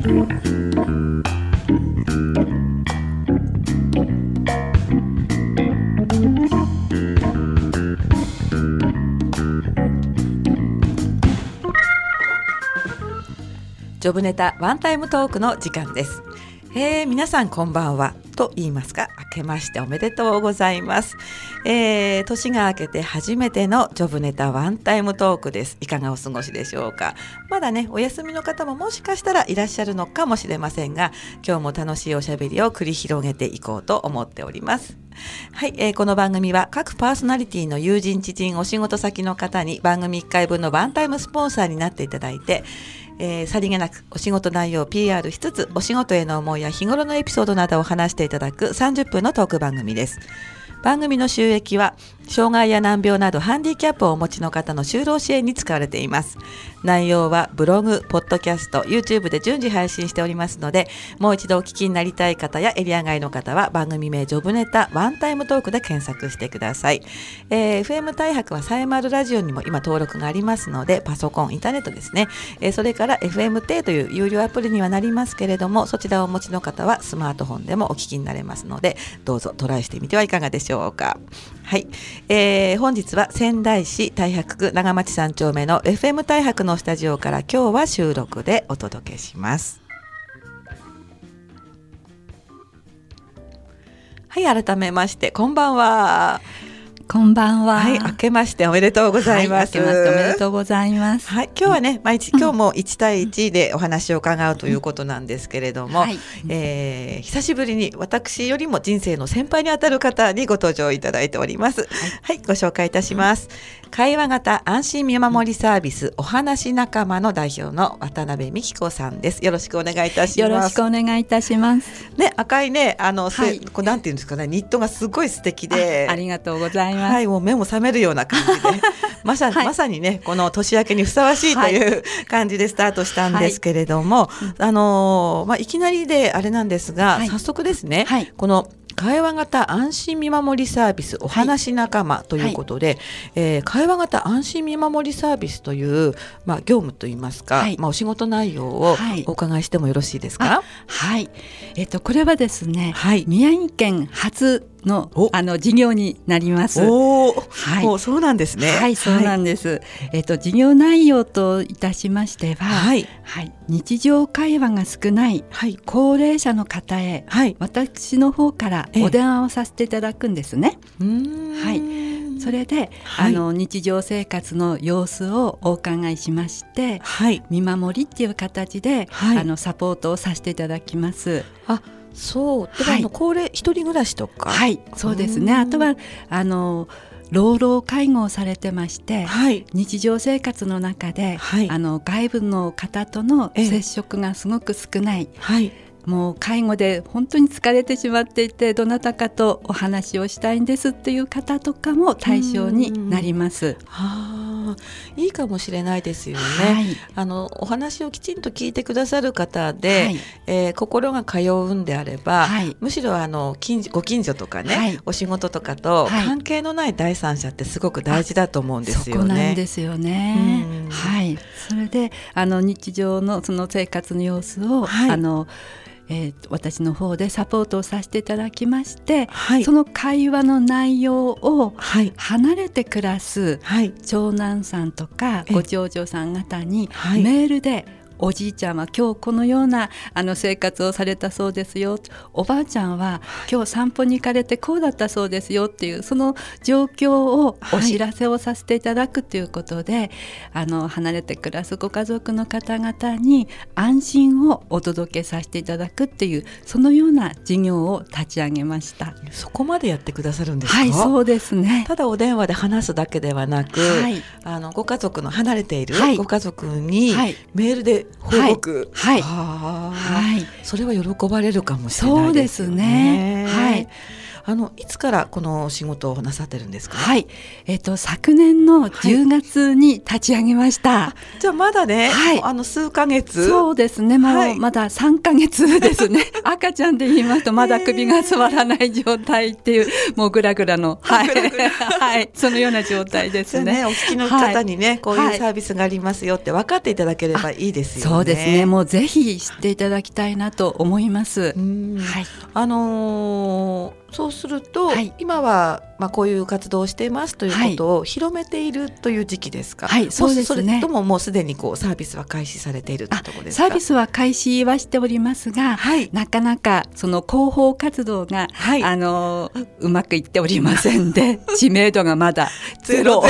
ジョブネタワンタイムトークの時間です。えー、皆さんこんばんは。と言いますか明けましておめでとうございます、えー、年が明けて初めてのジョブネタワンタイムトークです。いかがお過ごしでしょうか？まだねお休みの方ももしかしたらいらっしゃるのかもしれませんが今日も楽しいおしゃべりを繰り広げていこうと思っております。はい、えー、この番組は各パーソナリティの友人知人お仕事先の方に番組1回分のワンタイムスポンサーになっていただいてえー、さりげなくお仕事内容を PR しつつお仕事への思いや日頃のエピソードなどを話していただく30分のトーク番組です。番組の収益は障害や難病などハンディキャップをお持ちの方の就労支援に使われています。内容はブログ、ポッドキャスト、YouTube で順次配信しておりますのでもう一度お聞きになりたい方やエリア外の方は番組名ジョブネタワンタイムトークで検索してください、えー、FM 大白はサイマルラジオにも今登録がありますのでパソコン、インターネットですね、えー、それから FM テという有料アプリにはなりますけれどもそちらをお持ちの方はスマートフォンでもお聞きになれますのでどうぞトライしてみてはいかがでしょうか。しょうか。はい、えー、本日は仙台市太白区長町三丁目の FM 太白のスタジオから今日は収録でお届けします。はい改めましてこんばんは。こんばんは。はい、明けましておめでとうございます。はい、明けましておめでとうございます。はい、今日はね、毎日今日も一対一でお話を伺うということなんですけれども、はい、えー、久しぶりに私よりも人生の先輩にあたる方にご登場いただいております。はい、はい、ご紹介いたします。会話型安心見守りサービスお話仲間の代表の渡辺美希子さんです。よろしくお願いいたします。よろしくお願いいたします。ね、赤いね、あの、はい、こなんていうんですかね、ニットがすごい素敵であ。ありがとうございます。はい、もう目も覚めるような感じで。まさはい、まさにねこの年明けにふさわしいという感じでスタートしたんですけれども、はい、あのまあ、いきなりであれなんですが、早速ですね、この会話型安心見守りサービスお話仲間ということで、はい、えー、会話型安心見守りサービスという、まあ、業務といいますか、はい、まあ、お仕事内容をお伺いしてもよろしいですか？はい、えっ、とこれはですね、宮城県初のあの事業になります。おはい、そうなんですね。はい、そうなんです。はい、えっ、と事業内容といたしましては、はい、はい、日常会話が少ない、はい、高齢者の方へ、はい、私の方からお電話をさせていただくんですね。はい。それで、はい、あの日常生活の様子をお伺いしまして、はい、見守りっていう形で、はい、あのサポートをさせていただきます。あそう。では、はい、高齢一人暮らしとか。はいそうですね。あとはあの老老介護をされてまして、はい、日常生活の中で、はい、あの外部の方との接触がすごく少ない、はい。もう介護で本当に疲れてしまっていてどなたかとお話をしたいんですっていう方とかも対象になります。はあ、いいかもしれないですよね。はい、あのお話をきちんと聞いてくださる方で、はい、えー、心が通うんであれば、はい、むしろあの近ご近所とかね、はい、お仕事とかと関係のない第三者ってすごく大事だと思うんですよね。なんですよね。はい。それであの日常のその生活の様子を、あのえー、私の方でサポートをさせていただきまして、はい、その会話の内容を離れて暮らす長男さんとかご長女さん方にメールでおじいちゃんは今日このようなあの生活をされたそうですよ。おばあちゃんは今日散歩に行かれてこうだったそうですよっていうその状況をお知らせをさせていただくということで、はい、あの離れて暮らすご家族の方々に安心をお届けさせていただくっていうそのような事業を立ち上げました。そこまでやってくださるんですはいそうですね。ただお電話で話すだけではなく、はい、あのご家族の離れているご家族にメールではい、はい、はい、それは喜ばれるかもしれないですね。そうですね。はい。あのいつからこの仕事をなさってるんですか？はい、えっ、ー、と昨年の10月に立ち上げました。はい、じゃあまだね、はい、あの数ヶ月？そうですね。まあ、はい、まだ3ヶ月ですね。赤ちゃんで言いますとまだ首が座らない状態っていう、もうぐらぐらの、はい、はい、そのような状態ですね。ねお聞きの方にね、こういうサービスがありますよって分かっていただければいいですよね。そうですね。もうぜひ知っていただきたいなと思います。はい。あのーそうすると、はい、今はまあこういう活動をしていますということを広めているという時期ですか？はい、そうですね。それとももうすでにこうサービスは開始されているところですサービスは開始はしておりますが、はい、なかなかその広報活動が、はい、あのうまくいっておりませんで、知名度がまだゼロ。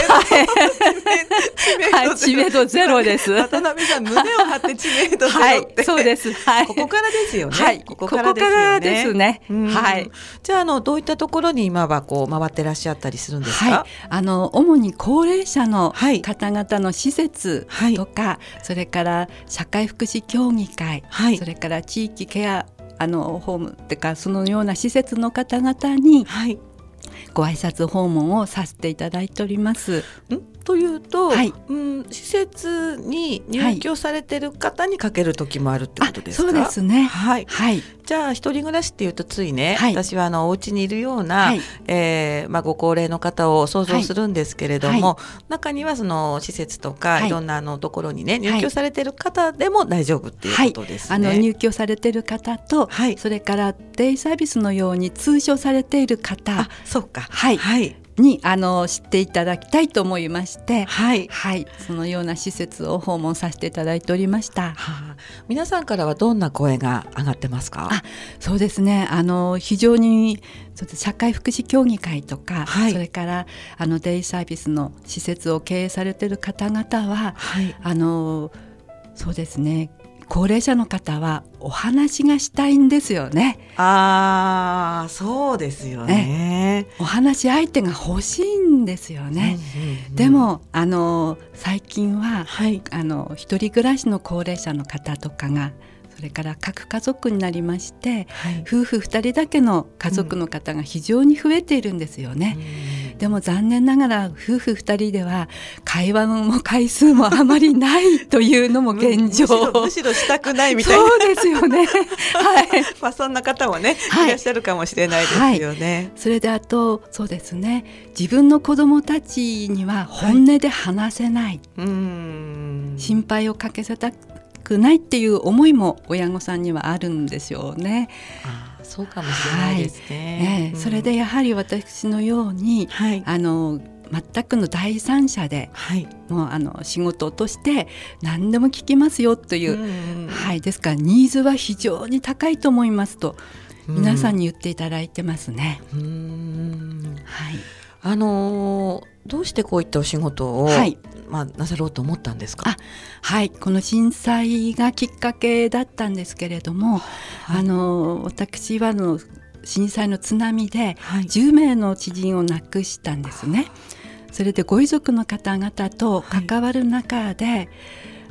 はい、知名度ゼロです。渡辺さん胸を張って知名度ゼロはい、そうです。はい、ここからですよね。はい、ここからですね。はい。じゃあのどういったところに今はこう回ってらっしゃったりするんですか？はい、あの主に高齢者の方々の施設とか、はい、それから社会福祉協議会、はい、それから地域ケアあのホームってかそのような施設の方々に、はい、ご挨拶訪問をさせていただいております。というと、はい、うん、施設に入居されてる方にかける時もあるってことですか、はい、そうですね。はい。はい。じゃあ一人暮らしっていうとついね、はい、私はあのお家にいるような、はい、えー、まあご高齢の方を想像するんですけれども、中にはその施設とか、い、ろんなあのところにね入居されてる方でも大丈夫っていうことですね。あの入居されてる方と、それからデイサービスのように通所されている方、そうか。はい。はい。にあの知っていただきたいと思いまして、はい、はい、そのような施設を訪問させていただいておりました。はあ、皆さんからはどんな声が上がってますか？あ、そうですね。あの非常に社会福祉協議会とか、はい、それからあのデイサービスの施設を経営されている方々は、はい、あのそうですね高齢者の方はお話がしたいんですよね。ああ、そうですよね、お話し相手が欲しいんですよね。うんうんうん、でもあの最近は、はい、あの一人暮らしの高齢者の方とかがそれから核家族になりまして、はい、夫婦2人だけの家族の方が非常に増えているんですよね。うん。でも残念ながら夫婦2人では会話の回数もあまりないというのも現状。むしろしたくないみたいな。そうですよね。はい。まあそんな方もね、はい、いらっしゃるかもしれないですよね、はい、それであとそうですね。自分の子供たちには本音で話せない、はい、うん。心配をかけせたくないっていう思いも親御さんにはあるんですよね。そうかもしれないですね。はい、それでやはり私のように、はい、あの全くの第三者で、はい、もうあの仕事として何でも聞きますよという、うんはい、ですからニーズは非常に高いと思いますと皆さんに言っていただいてますね。はい、あのー、どうしてこういったお仕事を、はい、まあ、なさろうと思ったんですか？はい。この震災がきっかけだったんですけれども、はい、あの私はの震災の津波で10名の知人を亡くしたんですね。はい、それでご遺族の方々と関わる中で、はい、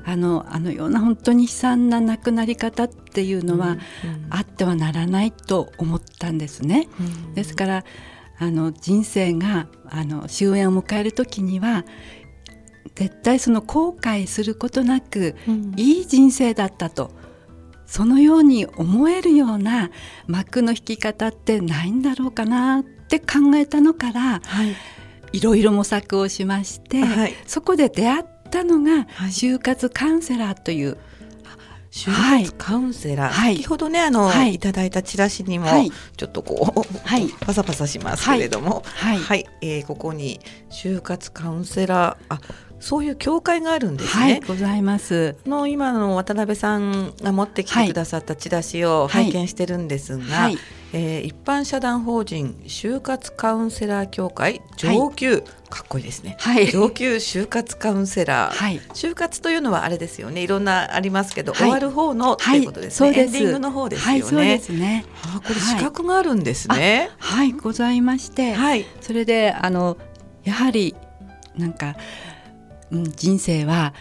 あのあのような本当に悲惨な亡くなり方っていうのは、あってはならないと思ったんですね。うん、ですからあの人生があの終焉を迎える時には絶対その後悔することなく、うん、いい人生だったとそのように思えるような幕の引き方ってないんだろうかなって考えたのから、はい、いろいろ模索をしまして、はい、そこで出会ったのが就活カウンセラーという、就活カウンセラー、はい、先ほどねあの、はい、いただいたチラシにも、はい、ちょっとこう、はい、パサパサしますけれども、はい。はい、えー、ここに就活カウンセラーあそういう教会があるんですね。はい、ございます。の今の渡辺さんが持ってきてくださったチラシを拝見してるんですが、はい、えー、一般社団法人就活カウンセラー協会上級、はい、かっこいいですね、はい、上級就活カウンセラー、はい、就活というのはあれですよね。いろんなありますけど、終わる方のっていうことですね、エンディングの方ですよね、そうですね。あこれ資格があるんですね。はい、ございまして、はい、それであのやはりなんかうん、人生は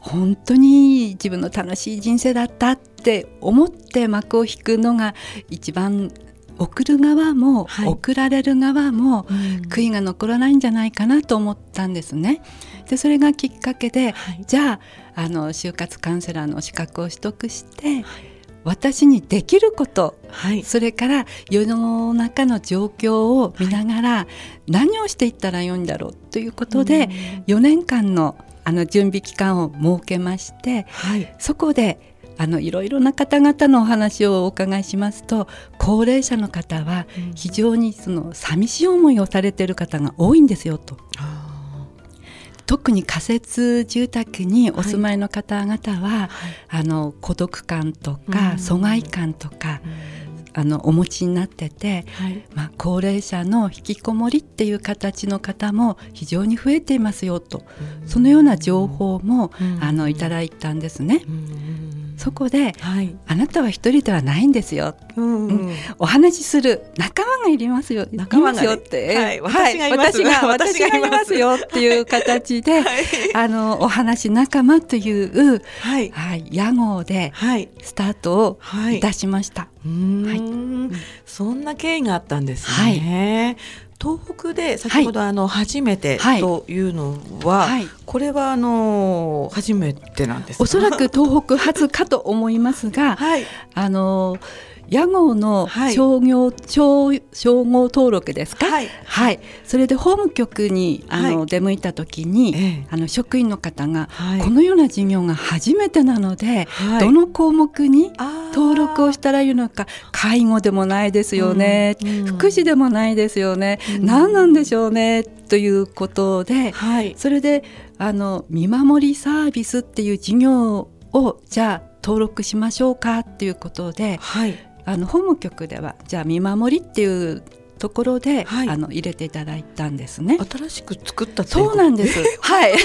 本当に自分の楽しい人生だったって思って幕を引くのが一番送る側も、はい、送られる側も、悔いが残らないんじゃないかなと思ったんですね。でそれがきっかけで、はい、じゃああの就活カウンセラーの資格を取得して、私にできること、はい、それから世の中の状況を見ながら何をしていったらよいんだろうということで、4年間のあの準備期間を設けまして、はい、そこであのいろいろな方々のお話をお伺いしますと高齢者の方は非常にその寂しい思いをされている方が多いんですよと。特に仮設住宅にお住まいの方々は、はい、あの孤独感とか疎外感とか、あのお持ちになってて、はい、まあ、高齢者の引きこもりっていう形の方も非常に増えていますよと、そのような情報も、あのいただいたんですね。そこで、はい、あなたは一人ではないんですよ、うんうん、お話しする仲間がいりますよ。仲間が、ね、よって、はい、私が私が 私がいますよっていう形で、はい、あのお話仲間という、はい。はい、屋号でスタートをい。たしました。はい、そんな経緯があったんですね。東北で先ほどあの初めてとい。うのは、はい、これはあの初めてなんですおそらく東北初かと思いますが、はい、あの屋号の商業、はい、商号登録ですか、はい、はい、それで法務局にあの、はい、出向いた時に、ええ、あの職員の方が、このような事業が初めてなので、どの項目に登録をしたらいいのか介護でもないですよね、うん、福祉でもないですよね、うん、何なんでしょうね？ということで、それであの見守りサービスっていう事業をじゃあ登録しましょうか？っていうことで、はい、あの法務局ではじゃあ見守りっていうところで、はい、あの入れていただいたんですね。新しく作ったそうなんです。はい。はい。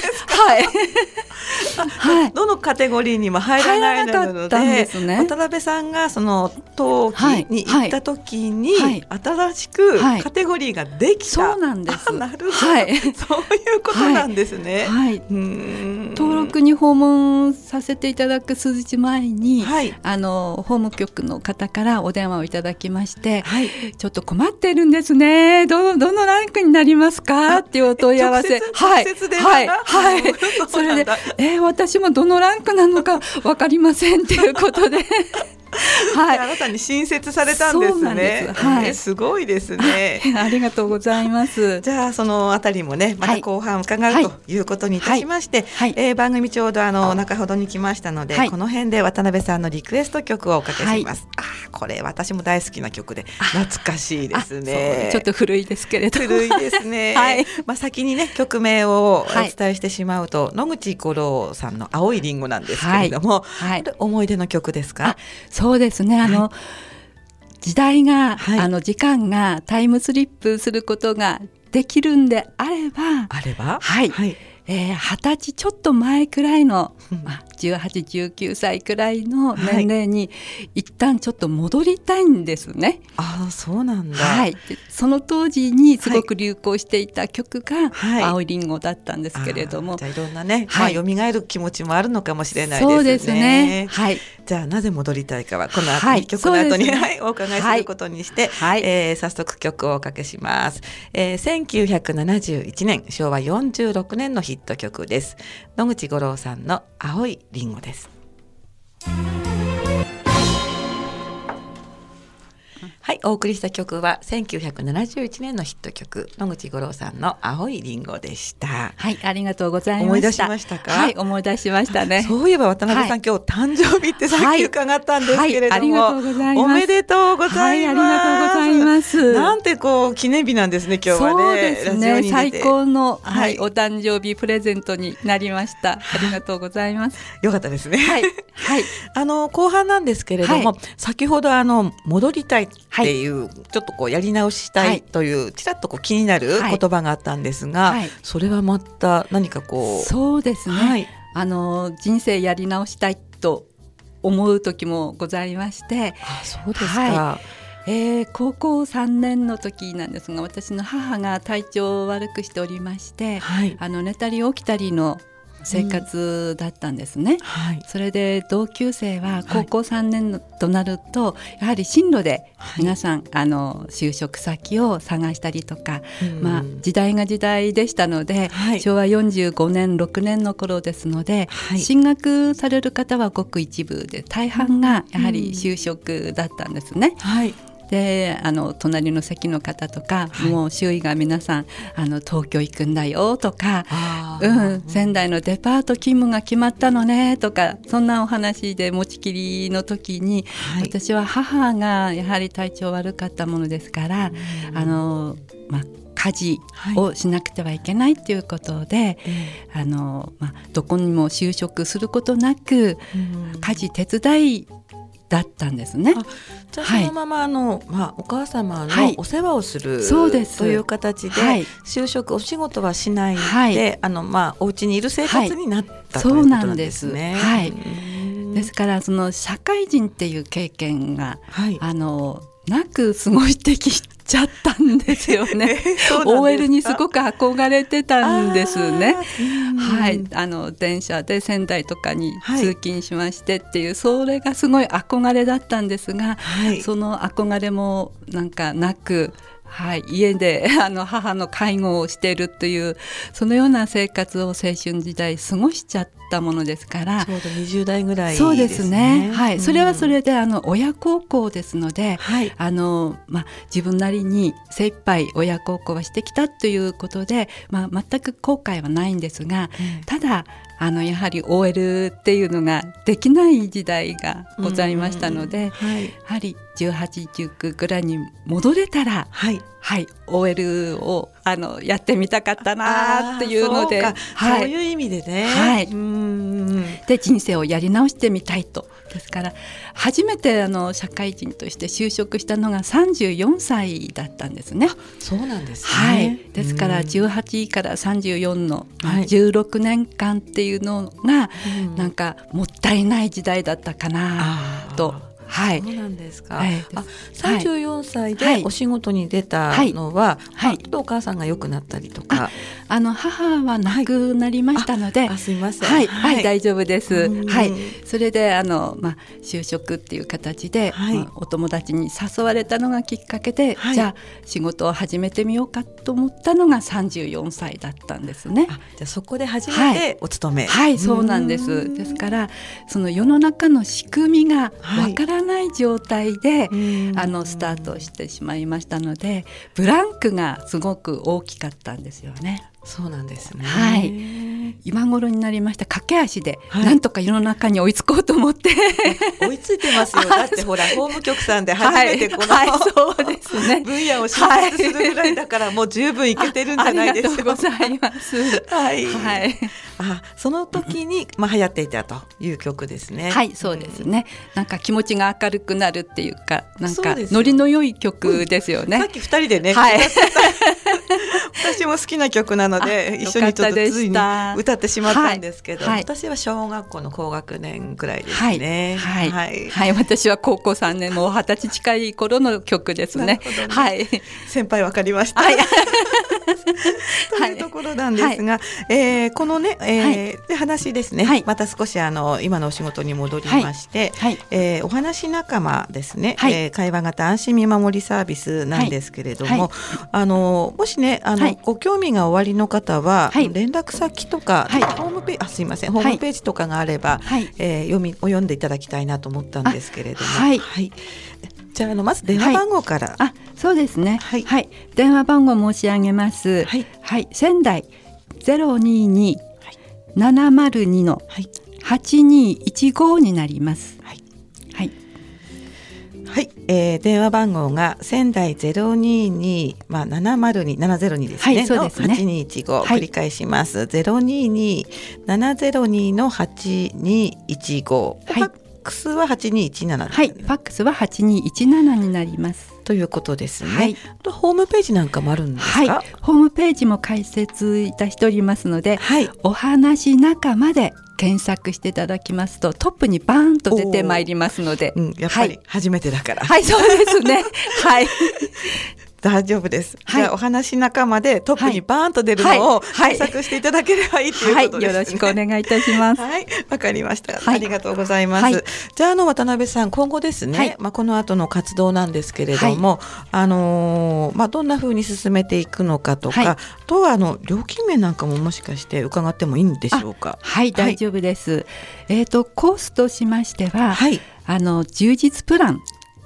はい。どのカテゴリーにも入らないので、ですね、渡辺さんがその陶器に行った時に、はい、新しくカテゴリーができた。そうなんです。なるほど。はい。そういうことなんですね。はい。登録に訪問させていただく数日前に、はい、あの法務局の方からお電話をいただきまして、はい、ちょっと困ってるんですね。どのどのランクになりますか？っていうお問い合わせ。はい。はい はい。それで、えー、私もどのランクなのかわかりませんっていうことで。はい、あなたに新設されたんですね。すはい、すごいですね。ありがとうございます。じゃあそのあたりもね、また後半伺う、はい、ということにいたしまして、はい、えー、番組ちょうどあの中ほどに来ましたので、はい、この辺で渡辺さんのリクエスト曲をおかけします。あこれ私も大好きな曲で懐かしいですね。ちょっと古いですけれど。古いですね。はい。まあ先にね曲名をお伝えしてしまうと、野口五郎さんの青いリンゴなんですけれども、はい、思い出の曲ですか？そうですね。あの、はい、時代が、はい、あの時間がタイムスリップすることができるんであれば、あれば、はい、はい、えー、20歳ちょっと前くらいの、まあ、1819歳くらいの年齢に一旦ちょっと戻りたいんですね。はい、あそうなんだ、はい、その当時にすごく流行していた曲が「青いりんご」だったんですけれども、じゃあいろんなね、はい。まあ、蘇る気持ちもあるのかもしれないですね。そうですね。はい、じゃあなぜ戻りたいかはこの後、はい、曲の後に、ね、はい、お伺いすることにして、はい。えー、早速曲をおかけします。えー、1971年昭和46年のヒット曲です。野口五郎さんの「青いりんご」です。はい、お送りした曲は1971年のヒット曲野口五郎さんの青いリンゴでした。はい、ありがとうございました。思い出しましたか？はい、思い出しましたね。そういえば渡辺さん、はい、今日誕生日ってさっき伺ったんですけれども、はい、ありがとうございます。おめでとうございます。ありがとうございます。なんてこう記念日なんですね今日はね。そうですね。最高のはい、お誕生日プレゼントになりました。ありがとうございます。よかったですね。はい。はい。あの後半なんですけれども、先ほどあの戻りたいっていう、ちょっとこうやり直したいという、ちらっとこう気になる言葉があったんですが、それはまた何かこうそうですね、あの人生やり直したいと思う時もございまして。あそうですか、えー、高校3年の時なんですが私の母が体調を悪くしておりまして、はい、あの寝たり起きたりの生活だったんですね、うん。はい、それで同級生は高校3年となると、やはり進路で皆さん、はい、あの就職先を探したりとか、まあ、時代が時代でしたので、昭和45年6年の頃ですので、進学される方はごく一部で大半がやはり就職だったんですね。はいであの隣の席の方とか、はい、もう周囲が皆さんあの東京行くんだよとか、うん、仙台のデパート勤務が決まったのねとかそんなお話で持ちきりの時に、はい、私は母がやはり体調悪かったものですから、あのまあ家事をしなくてはいけないっていうことで、はい、あのまあ、どこにも就職することなく、家事手伝いだったんですね。じゃあそのままあの、はい、まあお母様のお世話をする、そうです。という形で、はい、就職お仕事はしないで、はい、あのまあお家にいる生活になった、ということなんですね。はい。です。からその社会人っていう経験が、あのなく過ごしてきちゃったんですよね。OL にすごく憧れてたんですね。はい、あの電車で仙台とかに通勤しましてっていう、はい、それがすごい憧れだったんですが、はい、その憧れもなんかなく。はい、家で あの母の介護をしているというそのような生活を青春時代過ごしちゃったものですからちょうど20代ぐらい、ね、そうですね、はい、うん、それはそれであの親孝行ですので、はい、あのまあ、自分なりに精一杯親孝行はしてきたということで、まあ、全く後悔はないんですが、うん、ただあのやはり OL っていうのができない時代がございましたので、はい、やはり1819ぐらいに戻れたら、はい、はい、OL をあのやってみたかったなっていうのではい、そういう意味でね、はい、うん。で人生をやり直してみたいとですから初めてあの社会人として就職したのが34歳だったんですね。そうなんです、ね、はい、ですから18から34の、はい、16年間っていうのが、なんかもったいない時代だったかなとはい、そうなんですか？はい、あ、三十四歳でお仕事に出たのは、はい、お母さんが良くなったりとか、あの母は亡くなりましたので、すみません。はい、はい、大丈夫です。はい、それであのまあ就職っていう形で、まあ、お友達に誘われたのがきっかけで、じゃあ仕事を始めてみようかと思ったのが三十四歳だったんですね。じゃそこで初めてお勤め。はい、そうなんです。ですからその世の中の仕組みがわかららない状態で、あのスタートしてしまいましたのでブランクがすごく大きかったんですよね。そうなんですね。はい。今頃になりました駆け足で、はい、なんとか世の中に追いつこうと思って 追いついてますよ。だってほら法務局さんで初めてこの、はいはい、そうですね。分野を進出するぐらいだから、もう十分いけてるんじゃないですか。ございます。はい。はい。あ、その時にまあ流行っていたという曲ですね。はい、そうですね。なんか気持ちが明るくなるっていうか、なんかノリの良い曲ですよね。さっき二人でね。はい。私も好きな曲なので一緒にちょっとついに歌ってしまったんですけど、はい、私は小学校の高学年くらいですね。はい、はい、はい、私は高校三年も二十歳近い頃の曲ですね。ね。はい、先輩わかりました。はい、というところなんですが、はい、えー、このね、えー、話ですね、はい、また少しあの今のお仕事に戻りまして、はい、えー、お話仲間ですね、はい、えー、会話型安心見守りサービスなんですけれども、あのもしねあの、ご興味がおありの方は、連絡先とか、ホームページあすいません。ホームページとかがあれば、はい、えー、読み読んでいただきたいなと思ったんですけれども、はい、はい、じゃあのまず電話番号から、あそうですね、はい、はい、電話番号申し上げます。はい、はい、仙台ゼロ二二七0 2の八二一五になります。はい。はい、えー、電話番号が仙台ゼロ二二まあ七0 2 702ですね、はい、そうですね。八二一五。繰り返します。ゼロ二二七ゼロ二の八二一五。ファックスは八二一七はいファックスは八二一七になります。ということですね、はい、ホームページなんかもあるんですか、はい、ホームページも開設いたしておりますので、はい、お話仲間で検索していただきますとトップにバーンと出てまいりますので、うん、やっぱり初めてだから、はい、はい、そうですね。はい大丈夫です。はい、じゃあお話仲間でトップにバーンと出るのを検索していただければいいということです、ね。はい、よろしくお願いいたします。はい、わかりました、ありがとうございます。じゃああの渡辺さん今後ですね、まあこの後の活動なんですけれども、あのー、まあどんな風に進めていくのかとか、とはあの料金面なんかももしかして伺ってもいいんでしょうか？はい、大丈夫です。えっ、ー、とコースとしましては、あの充実プラン、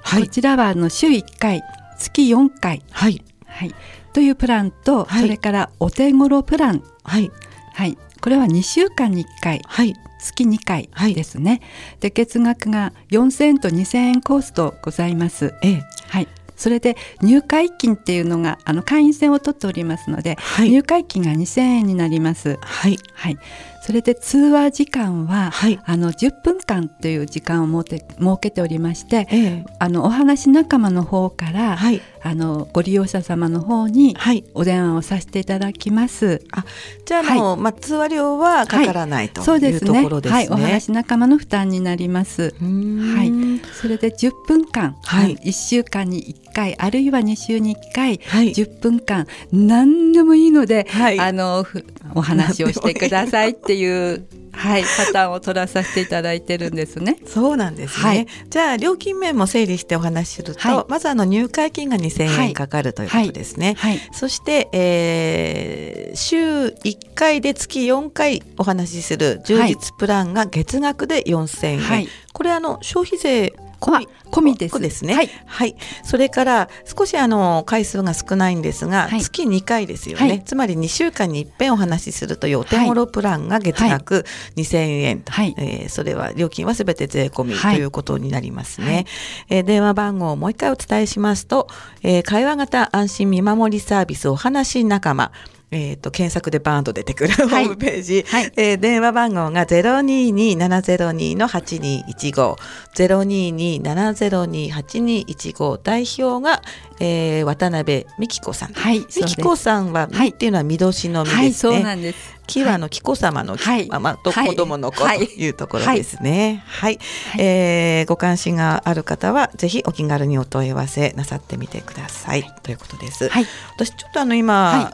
こちらはあの週1回月4回、はい、はい、というプランと、はい、それからお手頃プラン、はい、はい、これは2週間に1回、はい、月2回ですね、はい、で月額が4000円と2000円コースとございます。ええ、はい。それで入会金っていうのがあの会員制を取っておりますので、はい、入会金が2000円になります。はい、はい、それで通話時間は、はい、あの10分間という時間を設け設けておりまして、ええ、あのお話仲間の方から、はい、あのご利用者様の方にお電話をさせていただきます。あじゃあの、はい、まあ、通話料はかからない、というところですね。はい、お話仲間の負担になります。はい、それで10分間、はい、1週間に1回あるいは2週に1回、はい、10分間何でもいいので、はい、あのお話をしてくださいっていうはい、パターンを取らさせていただいてるんですね。そうなんですね。はい、じゃあ料金面も整理してお話しすると、はい、まずあの入会金が2000円かかるということですね。はい、そして、えー、週1回で月4回お話しする充実プランが月額で4000円。これあの消費税込み込みです。ですね、はい、はい、それから少しあの回数が少ないんですが、はい、月2回ですよね、はい、つまり2週間に一遍お話しするというお手頃プランが月額2000円、はい、えー、それは料金はすべて税込みということになりますね、はい、えー、電話番号をもう一回お伝えしますと、えー、会話型安心見守りサービスお話仲間えっ、ー、と、検索でバーンと出てくるホームページ。はい、えー、電話番号が022-702-8215。022-702-8215。代表が、えー、渡辺美希子さん。はい。美希子さんは、はい、っていうのは見通しの実ですね。はい、そうなんです。木はの紀子様の木、はい、ママと子供の子というところですね。はい。はい、えー、ご関心がある方は、ぜひお気軽にお問い合わせなさってみてください。ということです。はい。私ちょっとあの今、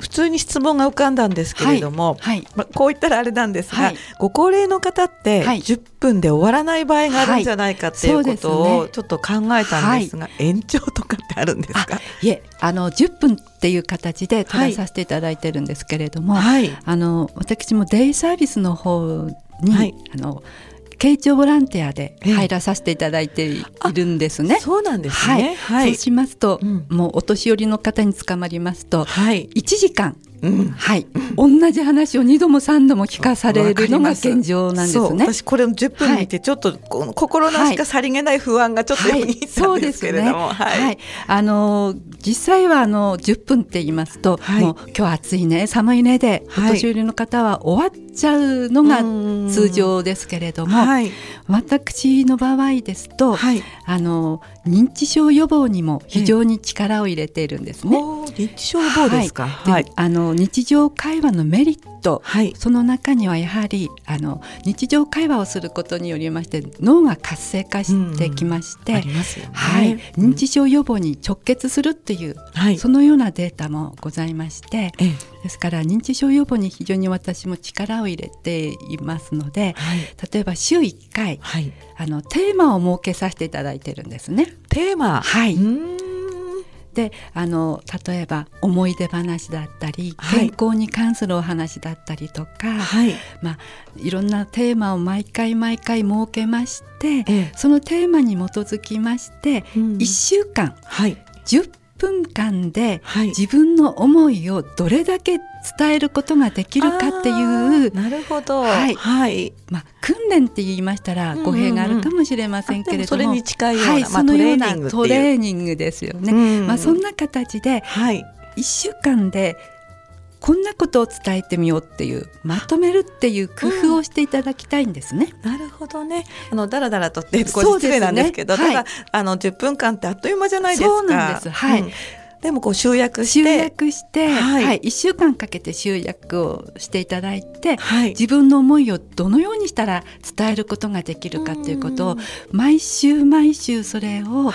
普通に質問が浮かんだんですけれども、はいはい、まあ、こう言ったらあれなんですが、はい、ご高齢の方って10分で終わらない場合があるんじゃないかっていうことをちょっと考えたんですが、延長とかってあるんですか？いえあの10分っていう形で取らさせていただいてるんですけれども、あの私もデイサービスの方に、あの慶長ボランティアで入らさせていただいているんですね。そうなんですね。はい。そうしますと、うん、もうお年寄りの方に捕まりますと、はい、1時間うん、はい、同じ話を2度も3度も聞かされるのが現状なんですね。私これ10分見てちょっと、心なしかさりげない不安がちょっとよぎったんですけれども、はい、ね。はい、あの実際はあの10分って言いますと、はい、もう今日暑いね寒いねでお年寄りの方は終わっちゃうのが通常ですけれども、はい、私の場合ですと、はい、あの認知症予防にも非常に力を入れているんですね。認知症予防ですか？はい、あの日常会話のメリット、はい、その中にはやはりあの日常会話をすることによりまして脳が活性化してきまして、うん。うんね、はい、認知症予防に直結するっていう、はい、そのようなデータもございまして、ですから認知症予防に非常に私も力を入れていますので、はい、例えば週1回、はい、あのテーマを設けさせていただいてるんですね。テーマ。はいであの例えば思い出話だったり、健康に関するお話だったりとか、はい。まあ、いろんなテーマを毎回毎回設けまして、ええ、そのテーマに基づきまして、うん、1週間、はい、10分間で自分の思いをどれだけ伝えることができるかっていうなるほど、はい。はい。まあ、訓練って言いましたら語弊があるかもしれませんけれども、それに近いような、はい、そのようなトレーニングですよね。うん、まあ、そんな形で、はい、1週間でこんなことを伝えてみようっていうまとめるっていう工夫をしていただきたいんですね。うん、なるほどね。あのだらだらとってこ失礼なんですけど、ねはい、ただあの10分間ってあっという間じゃないですか。そうなんです。はい。うん。でもこう集約して。集約して、はい。はい、1週間かけて集約をしていただいて、はい、自分の思いをどのようにしたら伝えることができるかということを毎週毎週それを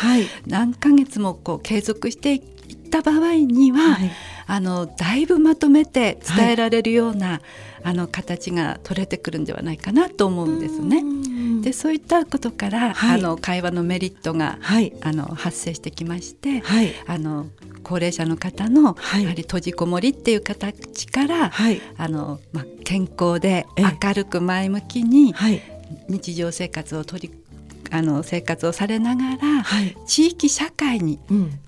何ヶ月もこう継続していっった場合には、はい、あのだいぶまとめて伝えられるような、はい、あの形が取れてくるんではないかなと思うんですね。でそういったことから、はい、あの会話のメリットが、はい、あの発生してきまして、はい、あの高齢者の方の、やはり閉じこもりっていう形から、あのまあ、健康で明るく前向きに、日常生活を取りあの生活をされながら、はい、地域社会に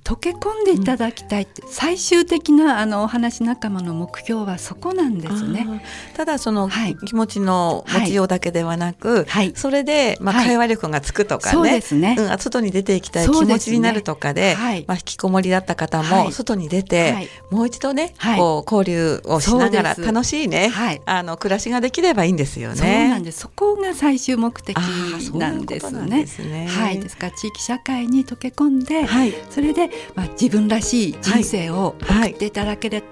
溶け込んでいただきたいって、うん、最終的なあのお話仲間の目標はそこなんですね。ただその、はい、気持ちの持ちようだけではなく、はい、それで、まあ、会話力がつくとかね,、そうですね。うん、外に出ていきたい気持ちになるとかで、ね、まあ、引きこもりだった方も外に出て、もう一度ね、こう交流をしながら楽しいね、あの暮らしができればいいんですよね。そうなんです。そこが最終目的なんですね。ね。はい、ですから地域社会に溶け込んで、それでまあ、自分らしい人生を送っていただけれ、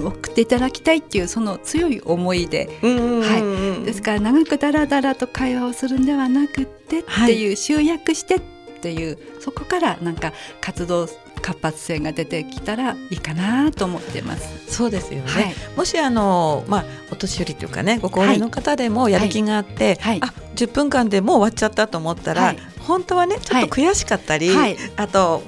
送っていただきたいっていうその強い思いで、はい、ですから長くだらだらと会話をするんではなくてっていう、集約してっていうそこからなんか活動活発性が出てきたらいいかなと思ってます。そうですよね。はい、もしあのまあお年寄りというかねご高齢の方でもやる気があって、はい。はい、あ10分間でもう終わっちゃったと思ったら、本当はねちょっと悔しかったり、あと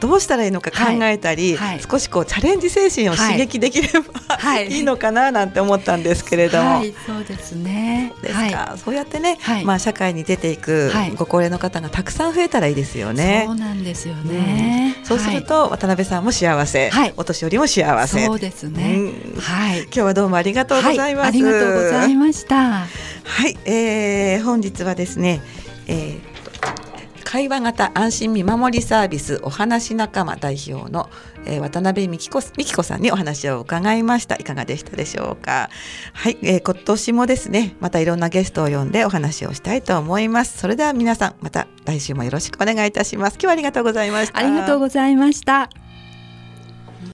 どうしたらいいのか考えたり、はい。はい、少しこうチャレンジ精神を刺激できれば、はい、いいのかななんて思ったんですけれども、そうですね。ですか、そうやってね、まあ、社会に出ていくご高齢の方がたくさん増えたらいいですよね。そうなんですよね、うん、そうすると、渡辺さんも幸せ、お年寄りも幸せ。そうですね、うん、はい、今日はどうもありがとうございます、ありがとうございました。はい、えー、本日はですね、えー会話型安心見守りサービスお話仲間代表の、えー、渡辺美希子美希子さんにお話を伺いました。いかがでしたでしょうか？はい、えー、今年もですねまたいろんなゲストを呼んでお話をしたいと思います。それでは皆さんまた来週もよろしくお願いいたします。今日はありがとうございました。ありがとうございました。